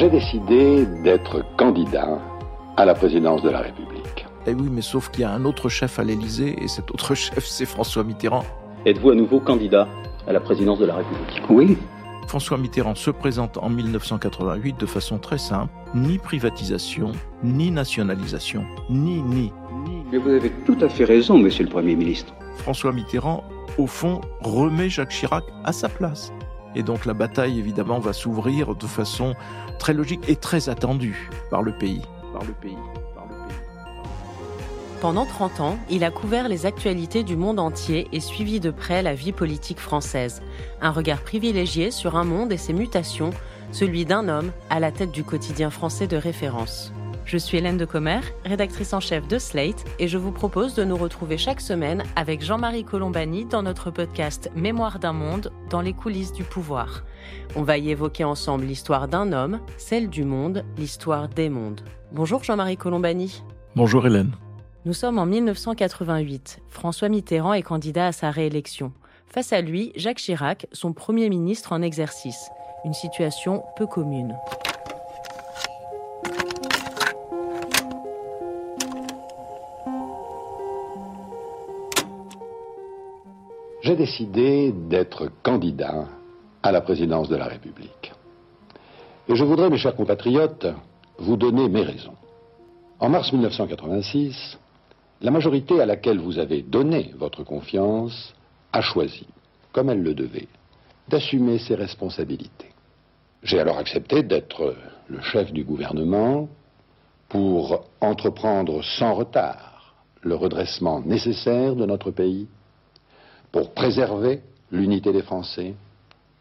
J'ai décidé d'être candidat à la présidence de la République. Eh oui, mais sauf qu'il y a un autre chef à l'Élysée, et cet autre chef, c'est François Mitterrand. Êtes-vous à nouveau candidat à la présidence de la République? Oui. François Mitterrand se présente en 1988 de façon très simple, ni privatisation, ni nationalisation, ni, ni, ni. Mais vous avez tout à fait raison, monsieur le Premier ministre. François Mitterrand, au fond, remet Jacques Chirac à sa place. Et donc la bataille, évidemment, va s'ouvrir de façon très logique et très attendue par le pays. Pendant 30 ans, il a couvert les actualités du monde entier et suivi de près la vie politique française. Un regard privilégié sur un monde et ses mutations, celui d'un homme à la tête du quotidien français de référence. Je suis Hélène de Commer, rédactrice en chef de Slate, et je vous propose de nous retrouver chaque semaine avec Jean-Marie Colombani dans notre podcast Mémoire d'un monde, dans les coulisses du pouvoir. On va y évoquer ensemble l'histoire d'un homme, celle du monde, l'histoire des mondes. Bonjour Jean-Marie Colombani. Bonjour Hélène. Nous sommes en 1988. François Mitterrand est candidat à sa réélection. Face à lui, Jacques Chirac, son Premier ministre en exercice. Une situation peu commune. J'ai décidé d'être candidat à la présidence de la République. Et je voudrais, mes chers compatriotes, vous donner mes raisons. En mars 1986, la majorité à laquelle vous avez donné votre confiance a choisi, comme elle le devait, d'assumer ses responsabilités. J'ai alors accepté d'être le chef du gouvernement pour entreprendre sans retard le redressement nécessaire de notre pays, pour préserver l'unité des Français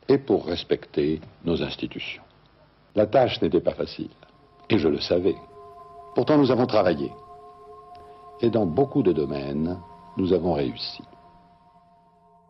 et pour respecter nos institutions. La tâche n'était pas facile, et je le savais. Pourtant, nous avons travaillé. Et dans beaucoup de domaines, nous avons réussi.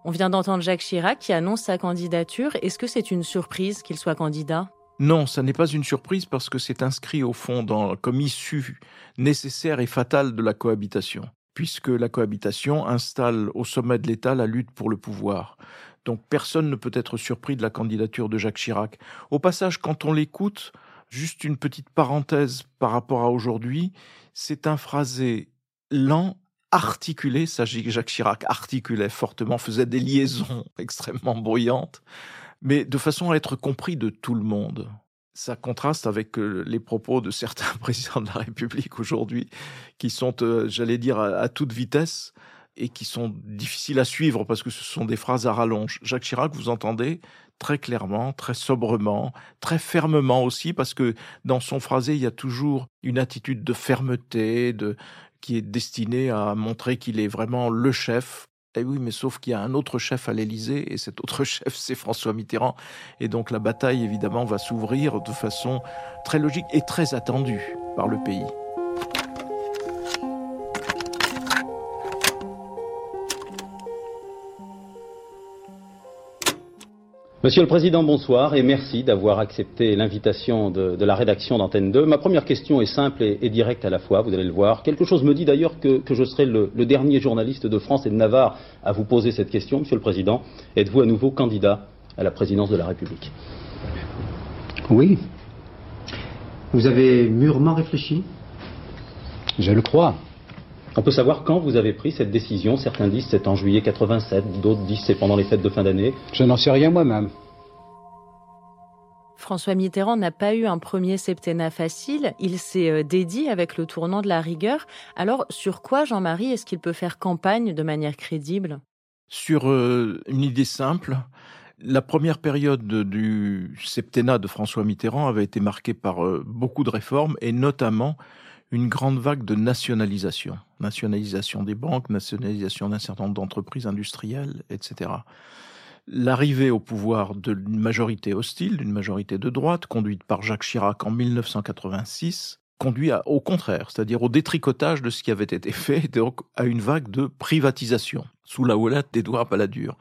On vient d'entendre Jacques Chirac qui annonce sa candidature. Est-ce que c'est une surprise qu'il soit candidat? Non, ça n'est pas une surprise parce que c'est inscrit au fond dans, comme issue nécessaire et fatale de la cohabitation, puisque la cohabitation installe au sommet de l'État la lutte pour le pouvoir. Donc personne ne peut être surpris de la candidature de Jacques Chirac. Au passage, quand on l'écoute, juste une petite parenthèse par rapport à aujourd'hui, c'est un phrasé lent, articulé, ça Jacques Chirac articulait fortement, faisait des liaisons extrêmement bruyantes, mais de façon à être compris de tout le monde. Ça contraste avec euh, les propos de certains présidents de la République aujourd'hui, qui sont, euh, j'allais dire, à, toute vitesse et qui sont difficiles à suivre parce que ce sont des phrases à rallonge. Jacques Chirac, vous entendez très clairement, très sobrement, très fermement aussi, parce que dans son phrasé, il y a toujours une attitude de fermeté, qui est destinée à montrer qu'il est vraiment le chef. Et oui, mais sauf qu'il y a un autre chef à l'Élysée, et cet autre chef, c'est François Mitterrand. Et donc la bataille, évidemment, va s'ouvrir de façon très logique et très attendue par le pays. Monsieur le Président, bonsoir et merci d'avoir accepté l'invitation de, de, la rédaction d'Antenne 2. Ma première question est simple et, et, directe à la fois, vous allez le voir. Quelque chose me dit d'ailleurs que, que, je serai le, le, dernier journaliste de France et de Navarre à vous poser cette question, Monsieur le Président. Êtes-vous à nouveau candidat à la présidence de la République? Oui. Vous avez mûrement réfléchi? Je le crois. On peut savoir quand vous avez pris cette décision. Certains disent c'est en juillet 87, d'autres disent c'est pendant les fêtes de fin d'année. Je n'en sais rien moi-même. François Mitterrand n'a pas eu un premier septennat facile. Il s'est dédié avec le tournant de la rigueur. Alors, sur quoi, Jean-Marie, est-ce qu'il peut faire campagne de manière crédible? Sur euh, une idée simple. La première période du septennat de François Mitterrand avait été marquée par euh, beaucoup de réformes et notamment une grande vague de nationalisation. Nationalisation des banques, nationalisation d'un certain nombre d'entreprises industrielles, etc. L'arrivée au pouvoir d'une majorité hostile, d'une majorité de droite, conduite par Jacques Chirac en 1986, conduit au contraire, c'est-à-dire au détricotage de ce qui avait été fait, donc à une vague de privatisation, sous la houlette d'Édouard Balladur.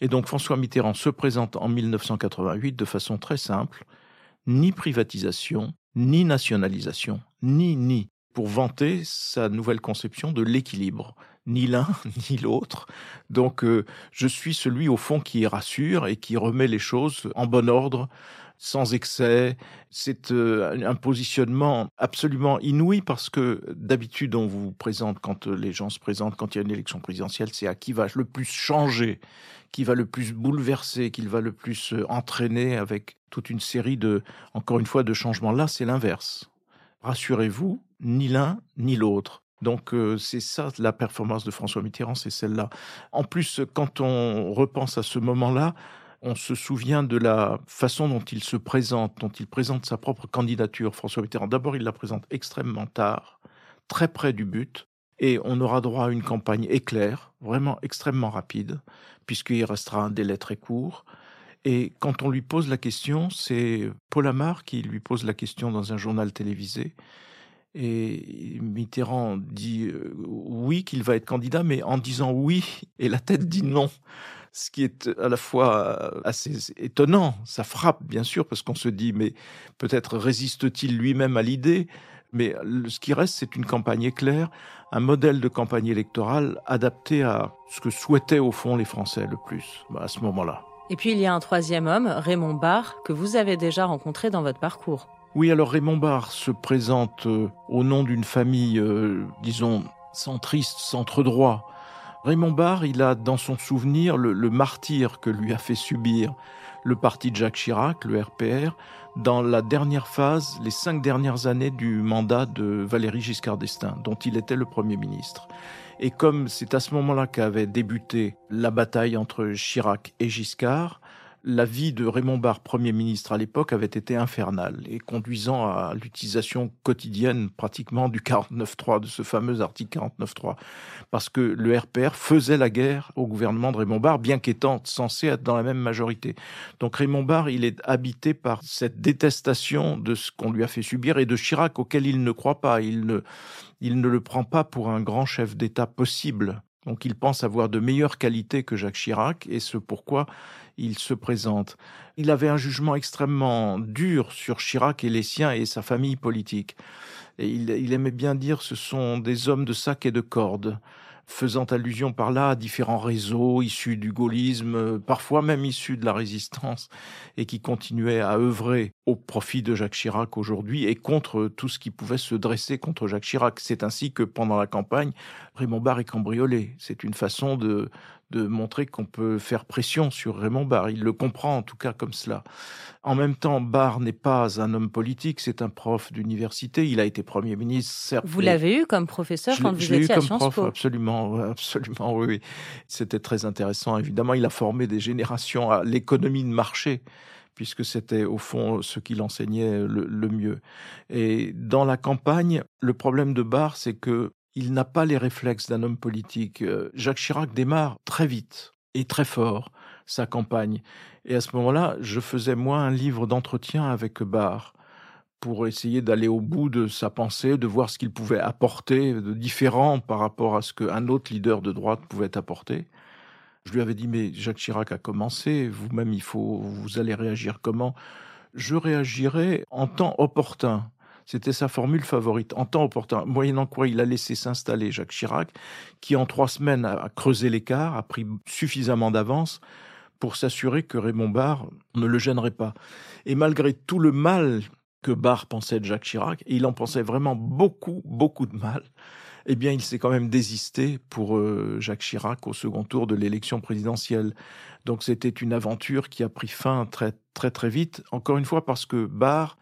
Et donc François Mitterrand se présente en 1988 de façon très simple, ni privatisation, ni nationalisation, ni ni, pour vanter sa nouvelle conception de l'équilibre. Ni l'un, ni l'autre. Donc euh, je suis celui au fond qui rassure et qui remet les choses en bon ordre sans excès. C'est euh, un positionnement absolument inouï parce que d'habitude on vous présente quand euh, les gens se présentent quand il y a une élection présidentielle, c'est à qui va le plus changer, qui va le plus bouleverser, qui va le plus entraîner avec toute une série de, encore une fois, de changements. Là, c'est l'inverse. Rassurez-vous, ni l'un ni l'autre. Donc c'est ça la performance de François Mitterrand, c'est celle-là. En plus, quand on repense à ce moment-là, on se souvient de la façon dont il se présente, dont il présente sa propre candidature, François Mitterrand. D'abord, il la présente extrêmement tard, très près du but, et on aura droit à une campagne éclair, vraiment extrêmement rapide, puisqu'il restera un délai très court. Et quand on lui pose la question, c'est Paul Amar qui lui pose la question dans un journal télévisé. Et Mitterrand dit euh, oui qu'il va être candidat, mais en disant oui, et la tête dit non ce qui est à la fois assez étonnant. Ça frappe, bien sûr, parce qu'on se dit, mais peut-être résiste-t-il lui-même à l'idée? Mais ce qui reste, c'est une campagne éclair, un modèle de campagne électorale adapté à ce que souhaitaient au fond les Français le plus à ce moment-là. Et puis il y a un troisième homme, Raymond Barre, que vous avez déjà rencontré dans votre parcours. Oui, alors Raymond Barre se présente euh, au nom d'une famille, euh, disons, centriste, centre-droit, Raymond Barre, il a dans son souvenir le, martyr que lui a fait subir le parti de Jacques Chirac, le RPR, dans la dernière phase, les cinq dernières années du mandat de Valéry Giscard d'Estaing, dont il était le Premier ministre. Et comme c'est à ce moment-là qu'avait débuté la bataille entre Chirac et Giscard, la vie de Raymond Barre, Premier ministre à l'époque, avait été infernale et conduisant à l'utilisation quotidienne pratiquement du 49.3, de ce fameux article 49.3, parce que le RPR faisait la guerre au gouvernement de Raymond Barre, bien qu'étant censé être dans la même majorité. Donc Raymond Barre, il est habité par cette détestation de ce qu'on lui a fait subir et de Chirac auquel il ne croit pas. Il ne, il ne le prend pas pour un grand chef d'État possible. Donc il pense avoir de meilleures qualités que Jacques Chirac et ce pourquoi il se présente. Il avait un jugement extrêmement dur sur Chirac et les siens et sa famille politique. Et il, aimait bien dire ce sont des hommes de sac et de corde faisant allusion par là à différents réseaux issus du gaullisme, parfois même issus de la résistance, et qui continuaient à œuvrer au profit de Jacques Chirac aujourd'hui et contre tout ce qui pouvait se dresser contre Jacques Chirac. C'est ainsi que pendant la campagne, Raymond Barre est cambriolé. C'est une façon de, de montrer qu'on peut faire pression sur Raymond Barre. Il le comprend en tout cas comme cela. En même temps, Barre n'est pas un homme politique, c'est un prof d'université. Il a été Premier ministre, certes. Vous l'avez eu comme professeur quand vous étiez à Sciences prof, Absolument, absolument, oui. C'était très intéressant. Évidemment, il a formé des générations à l'économie de marché puisque c'était au fond ce qu'il enseignait le, le, mieux. Et dans la campagne, le problème de Barre, c'est que il n'a pas les réflexes d'un homme politique. Euh, Jacques Chirac démarre très vite et très fort sa campagne. Et à ce moment-là, je faisais moi un livre d'entretien avec Barr pour essayer d'aller au bout de sa pensée, de voir ce qu'il pouvait apporter de différent par rapport à ce qu'un autre leader de droite pouvait apporter. Je lui avais dit, mais Jacques Chirac a commencé, vous-même, il faut, vous allez réagir comment? Je réagirai en temps opportun. C'était sa formule favorite, en temps opportun, moyennant quoi il a laissé s'installer Jacques Chirac, qui en trois semaines a creusé l'écart, a pris suffisamment d'avance pour s'assurer que Raymond Barre ne le gênerait pas. Et malgré tout le mal que Barre pensait de Jacques Chirac, et il en pensait vraiment beaucoup, beaucoup de mal, eh bien, il s'est quand même désisté pour euh, Jacques Chirac au second tour de l'élection présidentielle. Donc, c'était une aventure qui a pris fin très, très, très vite. Encore une fois, parce que Barre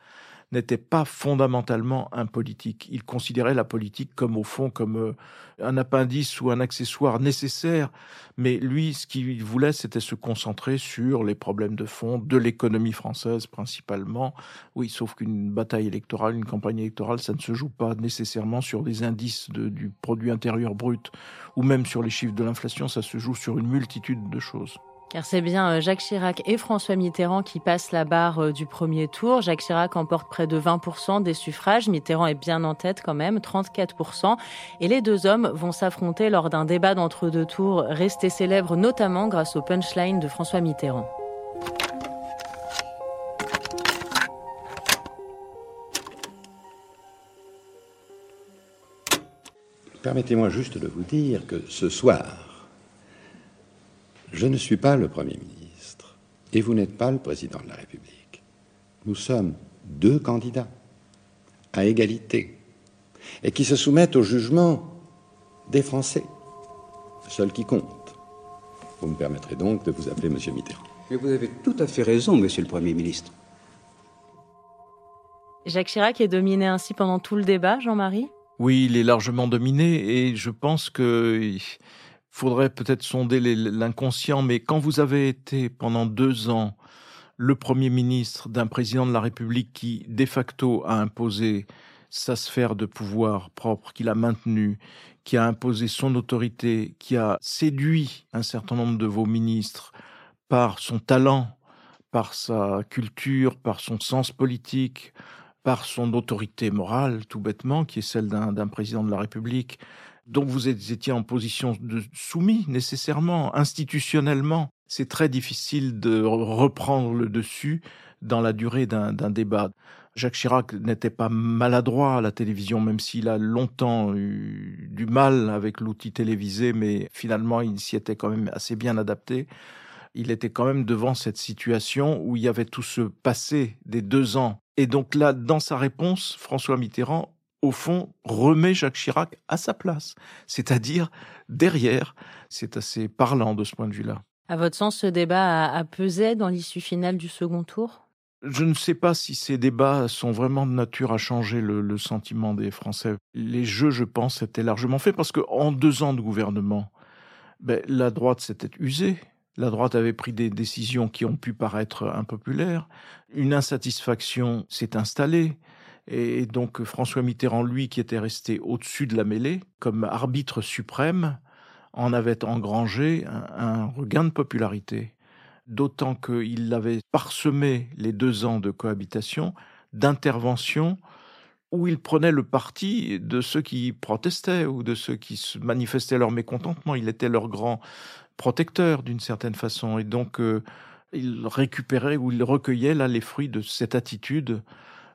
n'était pas fondamentalement un politique. Il considérait la politique comme au fond comme euh, un appendice ou un accessoire nécessaire, mais lui, ce qu'il voulait, c'était se concentrer sur les problèmes de fond de l'économie française principalement. Oui, sauf qu'une bataille électorale, une campagne électorale, ça ne se joue pas nécessairement sur des indices du produit intérieur brut ou même sur les chiffres de l'inflation, ça se joue sur une multitude de choses. Car c'est bien euh, Jacques Chirac et François Mitterrand qui passent la barre euh, du premier tour. Jacques Chirac emporte près de 20% des suffrages. Mitterrand est bien en tête quand même, 34%. Et les deux hommes vont s'affronter lors d'un débat d'entre-deux tours resté célèbre notamment grâce au punchline de François Mitterrand. Permettez-moi juste de vous dire que ce soir, je ne suis pas le Premier ministre et vous n'êtes pas le Président de la République. nous sommes deux candidats à égalité et qui se soumettent au jugement des Français, seul qui compte. Vous me permettrez donc de vous appeler Monsieur Mitterrand. Mais vous avez tout à fait raison, Monsieur le Premier ministre. Jacques Chirac est dominé ainsi pendant tout le débat, Jean-Marie? Oui, il est largement dominé et je pense qu'il faudrait peut-être sonder l'inconscient, mais quand vous avez été pendant deux ans le Premier ministre d'un président de la République qui, de facto, a imposé sa sphère de pouvoir propre, qu'il a maintenue, qui a imposé son autorité, qui a séduit un certain nombre de vos ministres par son talent, par sa culture, par son sens politique, par son autorité morale, tout bêtement, qui est celle d'un président de la République. Donc vous étiez en position de soumis nécessairement, institutionnellement. C'est très difficile de reprendre le dessus dans la durée d'un débat. Jacques Chirac n'était pas maladroit à la télévision, même s'il a longtemps eu du mal avec l'outil télévisé, mais finalement il s'y était quand même assez bien adapté. Il était quand même devant cette situation où il y avait tout ce passé des deux ans. Et donc là, dans sa réponse, François Mitterrand, au fond, remet Jacques Chirac à sa place, c'est-à-dire derrière. C'est assez parlant de ce point de vue-là. À votre sens, ce débat a pesé dans l'issue finale du second tour? Je ne sais pas si ces débats sont vraiment de nature à changer le, sentiment des Français. Les jeux, je pense, étaient largement faits parce qu'en deux ans de gouvernement, ben, la droite s'était usée. La droite avait pris des décisions qui ont pu paraître impopulaires. Une insatisfaction s'est installée. Et donc François Mitterrand, lui, qui était resté au-dessus de la mêlée, comme arbitre suprême, en avait engrangé un regain de popularité d'autant qu'il avait parsemé les deux ans de cohabitation d'interventions où il prenait le parti de ceux qui protestaient ou de ceux qui manifestaient leur mécontentement. Il était leur grand protecteur d'une certaine façon. Et donc, euh, il récupérait ou il recueillait là les fruits de cette attitude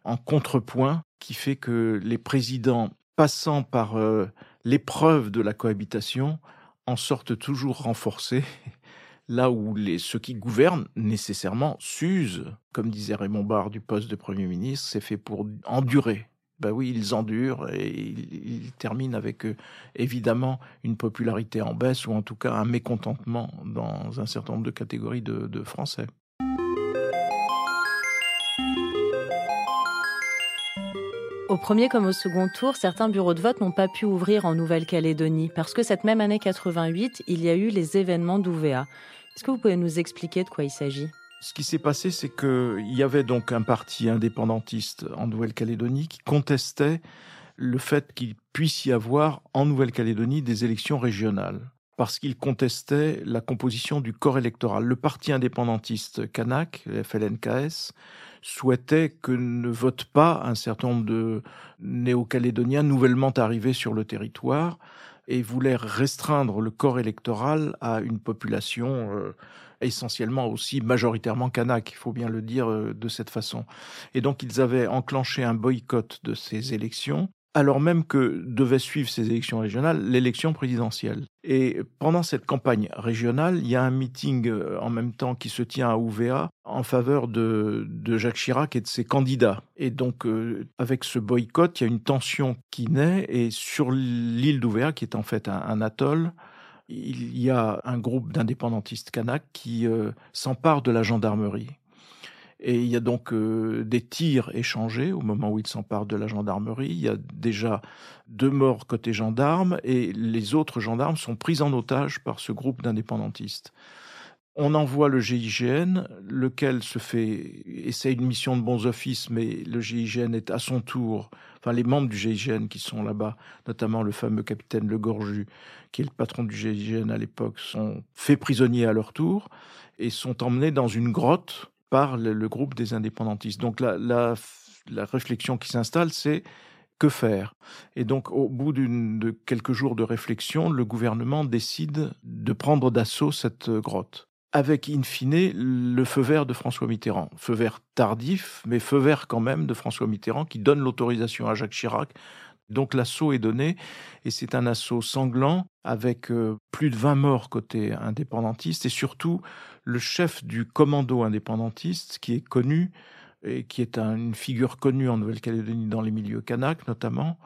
en contrepoint qui fait que les présidents, passant par euh, l'épreuve de la cohabitation, en sortent toujours renforcés là où les, ceux qui gouvernent nécessairement s'usent. Comme disait Raymond Barre du poste de Premier ministre, c'est fait pour endurer. Ben oui, ils endurent et ils, terminent avec euh, évidemment une popularité en baisse ou en tout cas un mécontentement dans un certain nombre de catégories de Français. Au premier comme au second tour, certains bureaux de vote n'ont pas pu ouvrir en Nouvelle-Calédonie parce que cette même année 88, il y a eu les événements d'Ouvéa. Est-ce que vous pouvez nous expliquer de quoi il s'agit? Ce qui s'est passé, c'est qu'il y avait donc un parti indépendantiste en Nouvelle-Calédonie qui contestait le fait qu'il puisse y avoir en Nouvelle-Calédonie des élections régionales parce qu'il contestait la composition du corps électoral. Le parti indépendantiste Kanak, le FLNKS, souhaitait que ne votent pas un certain nombre de néo-calédoniens nouvellement arrivés sur le territoire et voulait restreindre le corps électoral à une population euh, essentiellement aussi majoritairement kanak, il faut bien le dire euh, de cette façon. Et donc ils avaient enclenché un boycott de ces élections alors même que devait suivre ces élections régionales l'élection présidentielle. Et pendant cette campagne régionale, il y a un meeting euh, en même temps qui se tient à Ouvéa en faveur de, Jacques Chirac et de ses candidats. Et donc, euh, avec ce boycott, il y a une tension qui naît. Et sur l'île d'Ouvéa, qui est en fait un, atoll, il y a un groupe d'indépendantistes kanak qui euh, s'empare de la gendarmerie et il y a donc euh, des tirs échangés au moment où il s'empare de la gendarmerie. Il y a déjà deux morts côté gendarmes et les autres gendarmes sont pris en otage par ce groupe d'indépendantistes. On envoie le GIGN, lequel se fait essaie une mission de bons offices, mais le GIGN est à son tour, enfin les membres du GIGN qui sont là-bas, notamment le fameux capitaine Le Gorju, qui est le patron du GIGN à l'époque, sont faits prisonniers à leur tour et sont emmenés dans une grotte par le, groupe des indépendantistes. Donc la, la, la réflexion qui s'installe, c'est que faire? Et donc, au bout de quelques jours de réflexion, le gouvernement décide de prendre d'assaut cette grotte, avec in fine le feu vert de François Mitterrand. Feu vert tardif, mais feu vert quand même de François Mitterrand, qui donne l'autorisation à Jacques Chirac. Donc l'assaut est donné, et c'est un assaut sanglant, avec euh, plus de 20 morts côté indépendantiste, et surtout le chef du commando indépendantiste, qui est connu, et qui est une figure connue en Nouvelle-Calédonie dans les milieux kanaks notamment,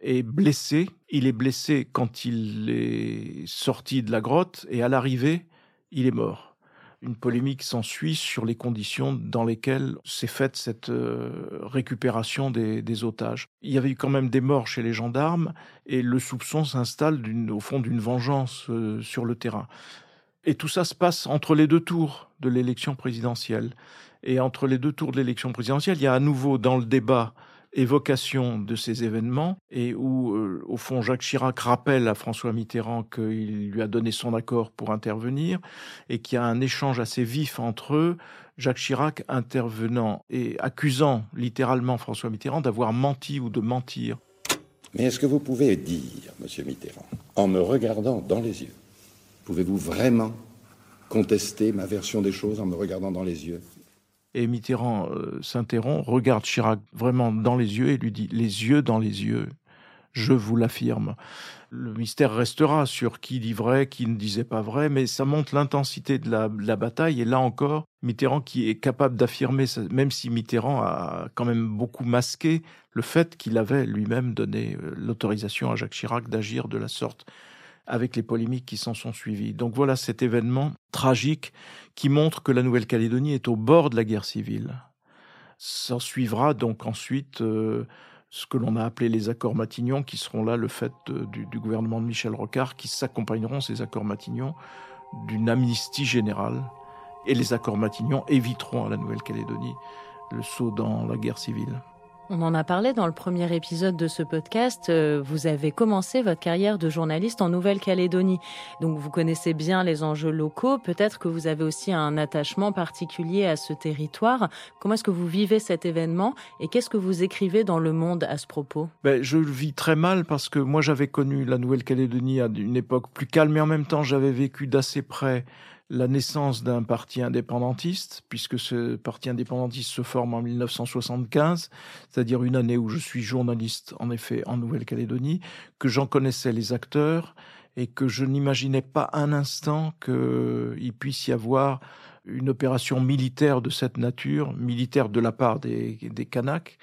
est blessé. Il est blessé quand il est sorti de la grotte et à l'arrivée, il est mort une polémique s'ensuit sur les conditions dans lesquelles s'est faite cette euh, récupération des, otages. Il y avait eu quand même des morts chez les gendarmes et le soupçon s'installe au fond d'une vengeance euh, sur le terrain. Et tout ça se passe entre les deux tours de l'élection présidentielle. Et entre les deux tours de l'élection présidentielle, il y a à nouveau dans le débat évocation de ces événements et où, euh, au fond, Jacques Chirac rappelle à François Mitterrand qu'il lui a donné son accord pour intervenir et qu'il y a un échange assez vif entre eux, Jacques Chirac intervenant et accusant littéralement François Mitterrand d'avoir menti ou de mentir. Mais est-ce que vous pouvez dire, monsieur Mitterrand, en me regardant dans les yeux, pouvez-vous vraiment contester ma version des choses en me regardant dans les yeux? Et Mitterrand euh, s'interrompt, regarde Chirac vraiment dans les yeux et lui dit Les yeux dans les yeux, je vous l'affirme. Le mystère restera sur qui dit vrai, qui ne disait pas vrai, mais ça montre l'intensité de la, bataille. Et là encore, Mitterrand qui est capable d'affirmer, même si Mitterrand a quand même beaucoup masqué le fait qu'il avait lui-même donné euh, l'autorisation à Jacques Chirac d'agir de la sorte avec les polémiques qui s'en sont suivies. Donc voilà cet événement tragique qui montre que la Nouvelle-Calédonie est au bord de la guerre civile. S'en suivra donc ensuite euh, ce que l'on a appelé les accords Matignon, qui seront là le fait du, du, gouvernement de Michel Rocard, qui s'accompagneront, ces accords Matignon, d'une amnistie générale. Et les accords Matignon éviteront à la Nouvelle-Calédonie le saut dans la guerre civile. On en a parlé dans le premier épisode de ce podcast. Euh, vous avez commencé votre carrière de journaliste en Nouvelle-Calédonie. Donc vous connaissez bien les enjeux locaux. Peut-être que vous avez aussi un attachement particulier à ce territoire. Comment est-ce que vous vivez cet événement et qu'est-ce que vous écrivez dans Le Monde à ce propos? Ben, Je le vis très mal parce que moi j'avais connu la Nouvelle-Calédonie à une époque plus calme mais en même temps j'avais vécu d'assez près la naissance d'un parti indépendantiste, puisque ce parti indépendantiste se forme en 1975, c'est-à-dire une année où je suis journaliste, en effet, en Nouvelle-Calédonie, que j'en connaissais les acteurs et que je n'imaginais pas un instant qu'il puisse y avoir une opération militaire de cette nature, militaire de la part des, des Kanaks,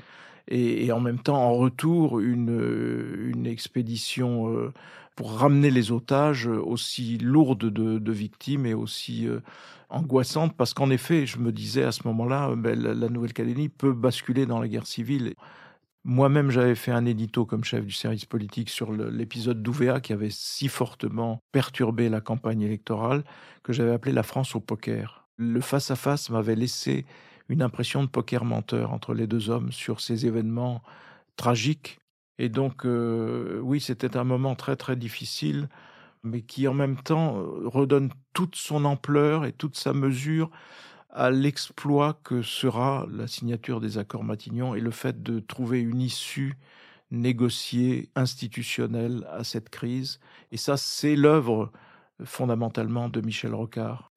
et, en même temps, en retour, une, une expédition euh, pour ramener les otages aussi lourdes de, victimes et aussi euh, angoissantes, parce qu'en effet, je me disais à ce moment-là, ben, la, Nouvelle-Calédonie peut basculer dans la guerre civile. Moi-même, j'avais fait un édito comme chef du service politique sur l'épisode d'Ouvéa qui avait si fortement perturbé la campagne électorale que j'avais appelé la France au poker. Le face-à-face m'avait laissé une impression de poker menteur entre les deux hommes sur ces événements tragiques et donc, euh, oui, c'était un moment très très difficile, mais qui en même temps euh, redonne toute son ampleur et toute sa mesure à l'exploit que sera la signature des accords Matignon et le fait de trouver une issue négociée, institutionnelle à cette crise. Et ça, c'est l'œuvre fondamentalement de Michel Rocard.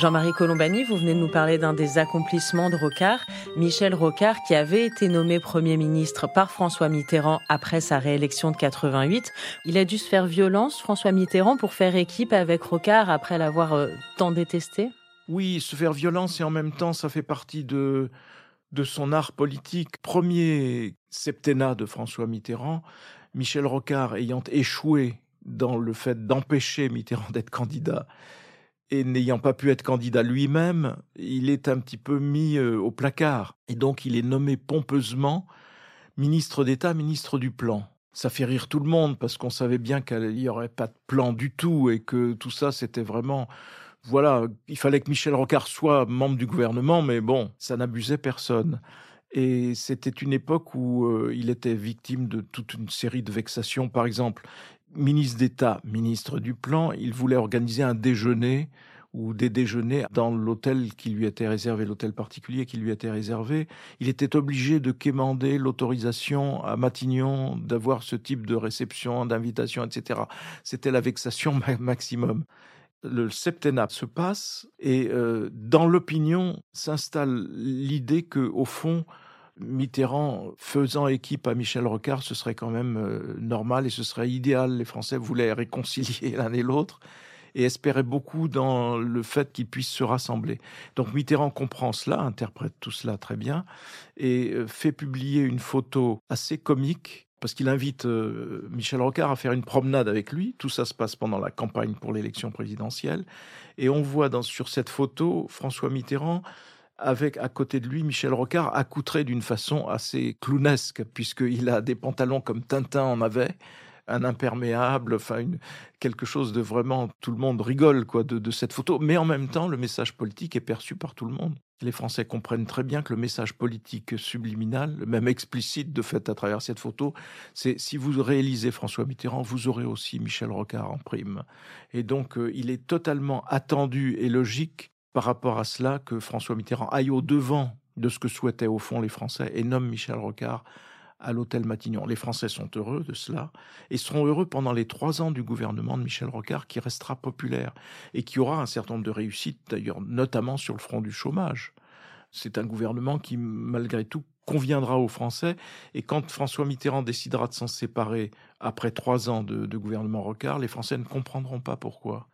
Jean-Marie Colombani, vous venez de nous parler d'un des accomplissements de Rocard, Michel Rocard, qui avait été nommé Premier ministre par François Mitterrand après sa réélection de 88. Il a dû se faire violence, François Mitterrand, pour faire équipe avec Rocard après l'avoir euh, tant détesté Oui, se faire violence et en même temps, ça fait partie de, de son art politique. Premier septennat de François Mitterrand, Michel Rocard ayant échoué dans le fait d'empêcher Mitterrand d'être candidat et n'ayant pas pu être candidat lui-même, il est un petit peu mis euh, au placard. Et donc il est nommé pompeusement ministre d'État, ministre du Plan. Ça fait rire tout le monde parce qu'on savait bien qu'il n'y aurait pas de plan du tout et que tout ça c'était vraiment... Voilà, il fallait que Michel Rocard soit membre du gouvernement, mais bon, ça n'abusait personne. Et c'était une époque où euh, il était victime de toute une série de vexations. Par exemple, ministre d'État, ministre du Plan, il voulait organiser un déjeuner ou des déjeuners dans l'hôtel qui lui était réservé, l'hôtel particulier qui lui était réservé. Il était obligé de quémander l'autorisation à Matignon d'avoir ce type de réception, d'invitation, etc. C'était la vexation maximum. Le septennat se passe et euh, dans l'opinion s'installe l'idée que, au fond, Mitterrand faisant équipe à Michel Rocard, ce serait quand même euh, normal et ce serait idéal. Les Français voulaient réconcilier l'un et l'autre. et espérait beaucoup dans le fait qu'ils puissent se rassembler. Donc Mitterrand comprend cela, interprète tout cela très bien, et euh, fait publier une photo assez comique parce qu'il invite euh, Michel Rocard à faire une promenade avec lui. Tout ça se passe pendant la campagne pour l'élection présidentielle. Et on voit sur cette photo François Mitterrand avec à côté de lui Michel Rocard accoutré d'une façon assez clownesque, puisqu'il a des pantalons comme Tintin en avait, un imperméable, enfin quelque chose de vraiment tout le monde rigole quoi de, cette photo, mais en même temps le message politique est perçu par tout le monde. Les Français comprennent très bien que le message politique subliminal, même explicite de fait à travers cette photo, c'est si vous réalisez François Mitterrand, vous aurez aussi Michel Rocard en prime. Et donc euh, il est totalement attendu et logique par rapport à cela que François Mitterrand aille au devant de ce que souhaitaient au fond les Français et nomme Michel Rocard à l'hôtel Matignon. Les Français sont heureux de cela et seront heureux pendant les trois ans du gouvernement de Michel Rocard qui restera populaire et qui aura un certain nombre de réussites d'ailleurs, notamment sur le front du chômage. C'est un gouvernement qui, malgré tout, conviendra aux Français. Et quand François Mitterrand décidera de s'en séparer après trois ans de, gouvernement Rocard, les Français ne comprendront pas pourquoi.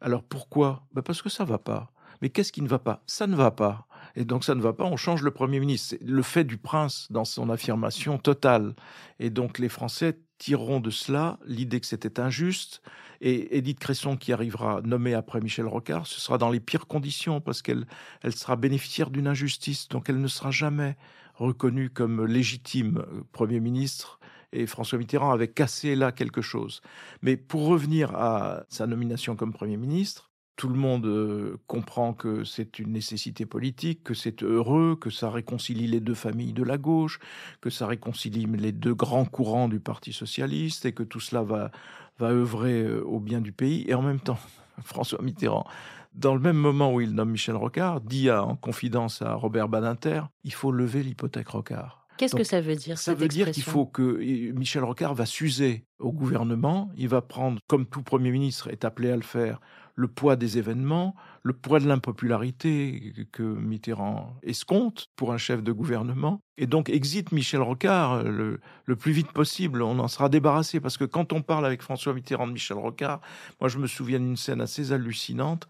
Alors pourquoi? Ben Parce que ça va pas. Mais qu'est-ce qui ne va pas? Ça ne va pas. Et donc ça ne va pas, on change le Premier ministre. C'est le fait du prince dans son affirmation totale. Et donc les Français tireront de cela l'idée que c'était injuste. Et Édith Cresson, qui arrivera nommée après Michel Rocard, ce sera dans les pires conditions parce qu'elle elle sera bénéficiaire d'une injustice. Donc elle ne sera jamais reconnue comme légitime euh, Premier ministre et François Mitterrand avait cassé là quelque chose. Mais pour revenir à sa nomination comme Premier ministre, tout le monde euh, comprend que c'est une nécessité politique, que c'est heureux, que ça réconcilie les deux familles de la gauche, que ça réconcilie les deux grands courants du Parti socialiste et que tout cela va, va œuvrer euh, au bien du pays. Et en même temps, François Mitterrand, dans le même moment où il nomme Michel Rocard, dit en confidence à Robert Badinter, il faut lever l'hypothèque Rocard. Qu'est-ce que ça veut dire Ça veut dire qu'il faut que Michel Rocard va s'user au gouvernement, il va prendre, comme tout Premier ministre est appelé à le faire, le poids des événements, le poids de l'impopularité que Mitterrand escompte pour un chef de gouvernement. Et donc exit Michel Rocard le, plus vite possible, on en sera débarrassé. Parce que quand on parle avec François Mitterrand de Michel Rocard, moi je me souviens d'une scène assez hallucinante.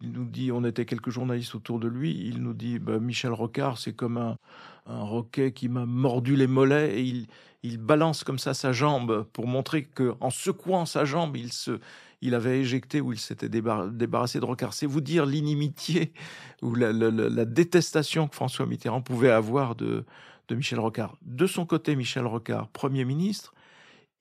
Il nous dit, on était quelques journalistes autour de lui, il nous dit, bah, Michel Rocard, c'est comme un, un roquet qui m'a mordu les mollets et il, il balance comme ça sa jambe pour montrer que en secouant sa jambe, il se, il avait éjecté ou il s'était débarrassé de Rocard. C'est vous dire l'inimitié ou la, détestation que François Mitterrand pouvait avoir de, de Michel Rocard. De son côté, Michel Rocard, Premier ministre,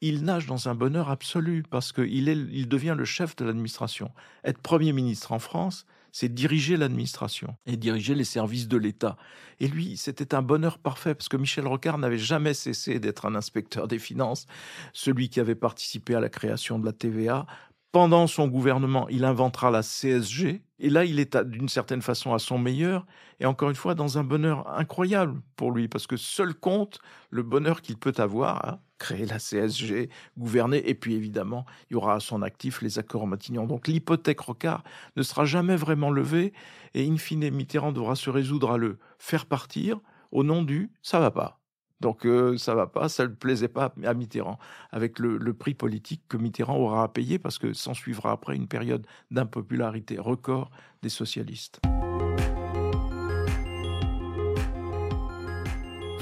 il nage dans un bonheur absolu parce qu'il il devient le chef de l'administration. Être Premier ministre en France, c'est diriger l'administration et diriger les services de l'État. Et lui, c'était un bonheur parfait parce que Michel Rocard n'avait jamais cessé d'être un inspecteur des finances, celui qui avait participé à la création de la TVA, pendant son gouvernement, il inventera la CSG. Et là, il est d'une certaine façon à son meilleur. Et encore une fois, dans un bonheur incroyable pour lui, parce que seul compte le bonheur qu'il peut avoir créer la CSG, gouverner. Et puis, évidemment, il y aura à son actif les accords Matignon. Donc, l'hypothèque Rocard ne sera jamais vraiment levée. Et in fine, Mitterrand devra se résoudre à le faire partir au nom du ça va pas. Donc euh, ça va pas, ça ne plaisait pas à Mitterrand, avec le, prix politique que Mitterrand aura à payer, parce que s'en suivra après une période d'impopularité record des socialistes.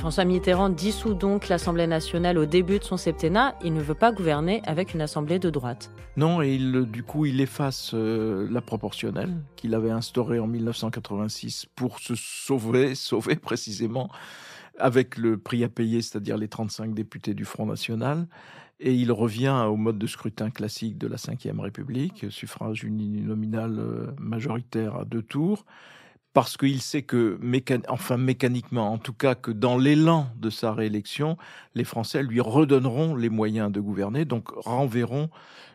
François Mitterrand dissout donc l'Assemblée nationale au début de son septennat. Il ne veut pas gouverner avec une Assemblée de droite. Non, et il, du coup, il efface euh, la proportionnelle qu'il avait instaurée en 1986 pour se sauver, sauver précisément avec le prix à payer, c'est-à-dire les 35 députés du Front National. Et il revient au mode de scrutin classique de la Ve République, suffrage uninominal euh, majoritaire à deux tours, parce qu'il sait que, enfin mécaniquement, en tout cas que dans l'élan de sa réélection, les Français lui redonneront les moyens de gouverner, donc renverront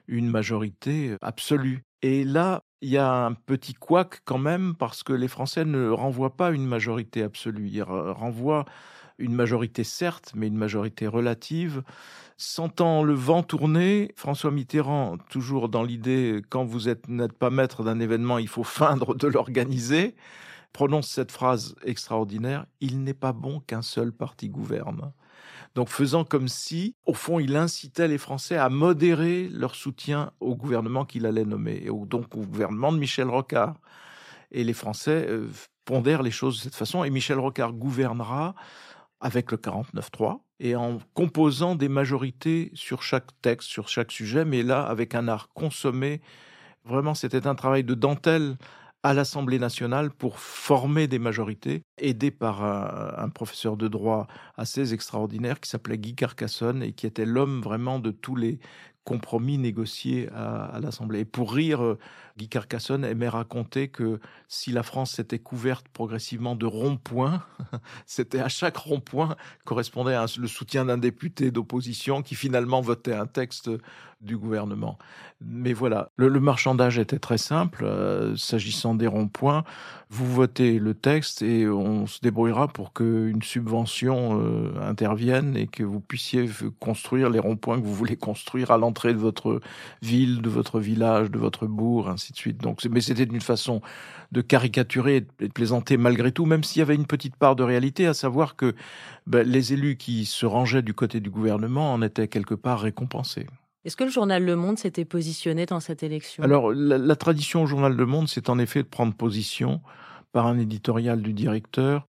une majorité absolue. Et là, il y a un petit couac quand même parce que les Français ne renvoient pas une majorité absolue. Ils renvoient une majorité certes, mais une majorité relative. Sentant le vent tourner, François Mitterrand, toujours dans l'idée quand vous n'êtes pas maître d'un événement, il faut feindre de l'organiser, prononce cette phrase extraordinaire Il n'est pas bon qu'un seul parti gouverne. Donc faisant comme si, au fond, il incitait les Français à modérer leur soutien au gouvernement qu'il allait nommer, et donc au gouvernement de Michel Rocard. Et les Français euh, pondèrent les choses de cette façon, et Michel Rocard gouvernera avec le 49-3 et en composant des majorités sur chaque texte, sur chaque sujet, mais là avec un art consommé. Vraiment, c'était un travail de dentelle à l'Assemblée nationale pour former des majorités, aidé par un, professeur de droit assez extraordinaire qui s'appelait Guy Carcassonne et qui était l'homme vraiment de tous les compromis négociés à, l'Assemblée. Et pour rire, euh, Guy Carcassonne aimait raconter que si la France s'était couverte progressivement de ronds-points, c'était à chaque rond-point correspondait le soutien d'un député d'opposition qui finalement votait un texte du gouvernement. Mais voilà, le, marchandage était très simple. Euh, s'agissant des ronds-points, vous votez le texte et on se débrouillera pour qu'une subvention euh, intervienne et que vous puissiez construire les ronds-points que vous voulez construire à l'entrée de votre ville, de votre village, de votre bourg, ainsi de suite. Donc, mais c'était une façon de caricaturer et de plaisanter malgré tout, même s'il y avait une petite part de réalité, à savoir que ben, les élus qui se rangeaient du côté du gouvernement en étaient quelque part récompensés. Est-ce que le journal Le Monde s'était positionné dans cette élection? Alors, la, tradition au journal Le Monde, c'est en effet de prendre position par un éditorial du directeur.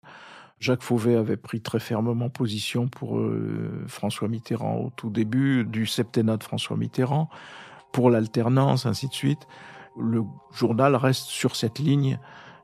Jacques Fauvet avait pris très fermement position pour euh, François Mitterrand au tout début du septennat de François Mitterrand, pour l'alternance, ainsi de suite. Le journal reste sur cette ligne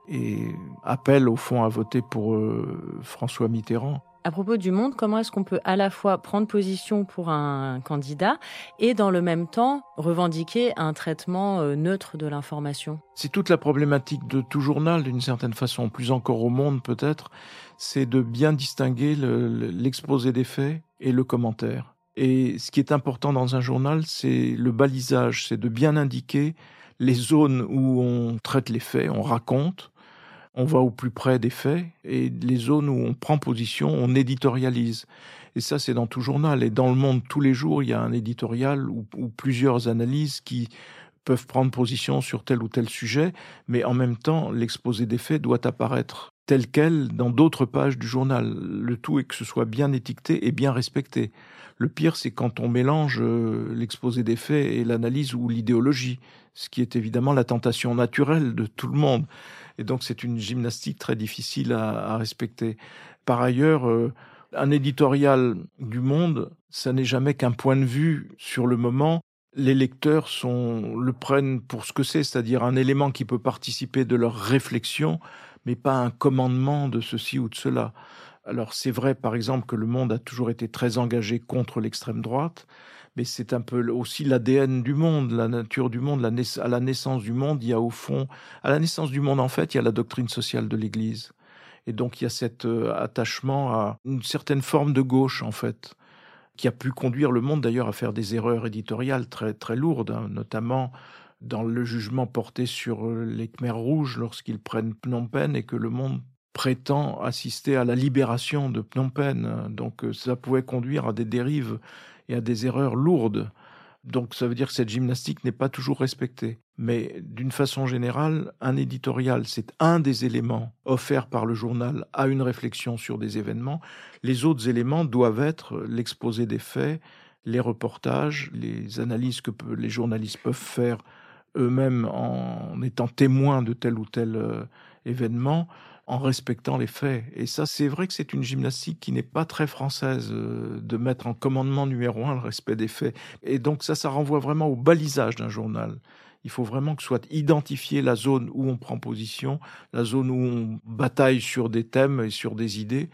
et appelle au fond à voter pour euh, François Mitterrand. À propos du monde, comment est-ce qu'on peut à la fois prendre position pour un candidat et dans le même temps revendiquer un traitement euh, neutre de l'information? C'est toute la problématique de tout journal, d'une certaine façon, plus encore au monde peut-être, c'est de bien distinguer l'exposé des faits et le commentaire. Et ce qui est important dans un journal, c'est le balisage, c'est de bien indiquer les zones où on traite les faits, on raconte, on va au plus près des faits et les zones où on prend position, on éditorialise. Et ça, c'est dans tout journal. Et dans le monde, tous les jours, il y a un éditorial ou, plusieurs analyses qui peuvent prendre position sur tel ou tel sujet, mais en même temps, l'exposé des faits doit apparaître tel quel dans d'autres pages du journal. Le tout est que ce soit bien étiqueté et bien respecté. Le pire, c'est quand on mélange euh, l'exposé des faits et l'analyse ou l'idéologie, ce qui est évidemment la tentation naturelle de tout le monde. Et donc c'est une gymnastique très difficile à, respecter. Par ailleurs, euh, un éditorial du Monde, ça n'est jamais qu'un point de vue sur le moment. Les lecteurs le prennent pour ce que c'est, c'est-à-dire un élément qui peut participer de leur réflexion, mais pas un commandement de ceci ou de cela. Alors c'est vrai, par exemple, que le Monde a toujours été très engagé contre l'extrême droite, mais c'est un peu aussi l'ADN du monde, la nature du monde. à la naissance du monde, il y a au fond, à la naissance du monde, en fait, il y a la doctrine sociale de l'Église. Et donc il y a cet euh, attachement à une certaine forme de gauche, en fait, qui a pu conduire le monde d'ailleurs à faire des erreurs éditoriales très, très lourdes, hein, notamment dans le jugement porté sur euh, les Khmers rouges lorsqu'ils prennent Phnom Penh et que le monde prétend assister à la libération de Phnom Penh. Donc euh, ça pouvait conduire à des dérives et à des erreurs lourdes. Donc ça veut dire que cette gymnastique n'est pas toujours respectée. Mais d'une façon générale, un éditorial, c'est un des éléments offerts par le journal à une réflexion sur des événements. Les autres éléments doivent être l'exposé des faits, les reportages, les analyses que les journalistes peuvent faire eux-mêmes en étant témoins de tel ou tel euh, événement en respectant les faits. Et ça, c'est vrai que c'est une gymnastique qui n'est pas très française euh, de mettre en commandement numéro un le respect des faits. Et donc ça, ça renvoie vraiment au balisage d'un journal. Il faut vraiment que soit identifiée la zone où on prend position, la zone où on bataille sur des thèmes et sur des idées,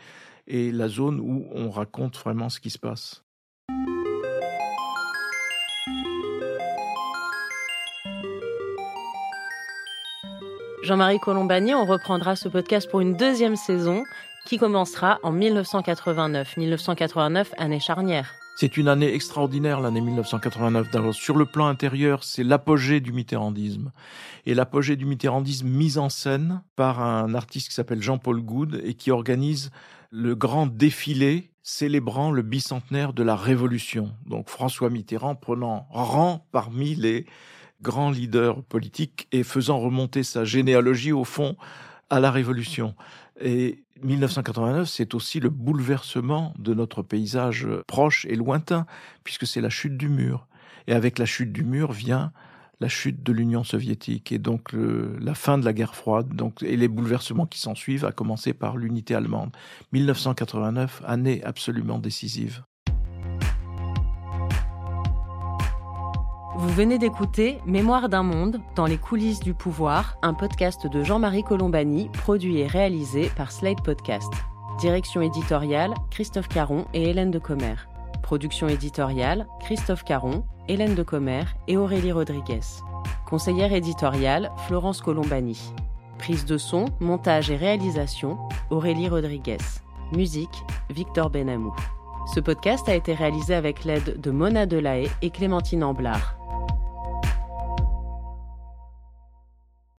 et la zone où on raconte vraiment ce qui se passe. Jean-Marie Colombani, on reprendra ce podcast pour une deuxième saison qui commencera en 1989. 1989, année charnière. C'est une année extraordinaire, l'année 1989. sur le plan intérieur, c'est l'apogée du mitterrandisme. Et l'apogée du mitterrandisme mise en scène par un artiste qui s'appelle Jean-Paul Goud et qui organise le grand défilé célébrant le bicentenaire de la Révolution. Donc François Mitterrand prenant rang parmi les grand leader politique et faisant remonter sa généalogie au fond à la Révolution. Et 1989, c'est aussi le bouleversement de notre paysage proche et lointain, puisque c'est la chute du mur. Et avec la chute du mur vient la chute de l'Union soviétique et donc la fin de la guerre froide donc, et les bouleversements qui s'en suivent, à commencer par l'unité allemande. 1989, année absolument décisive. Vous venez d'écouter Mémoire d'un monde dans les coulisses du pouvoir, un podcast de Jean-Marie Colombani, produit et réalisé par Slate Podcast. Direction éditoriale, Christophe Caron et Hélène de Commer. Production éditoriale, Christophe Caron, Hélène de Commer et Aurélie Rodriguez. Conseillère éditoriale, Florence Colombani. Prise de son, montage et réalisation, Aurélie Rodriguez. Musique, Victor Benamou. Ce podcast a été réalisé avec l'aide de Mona Delahaye et Clémentine Amblard.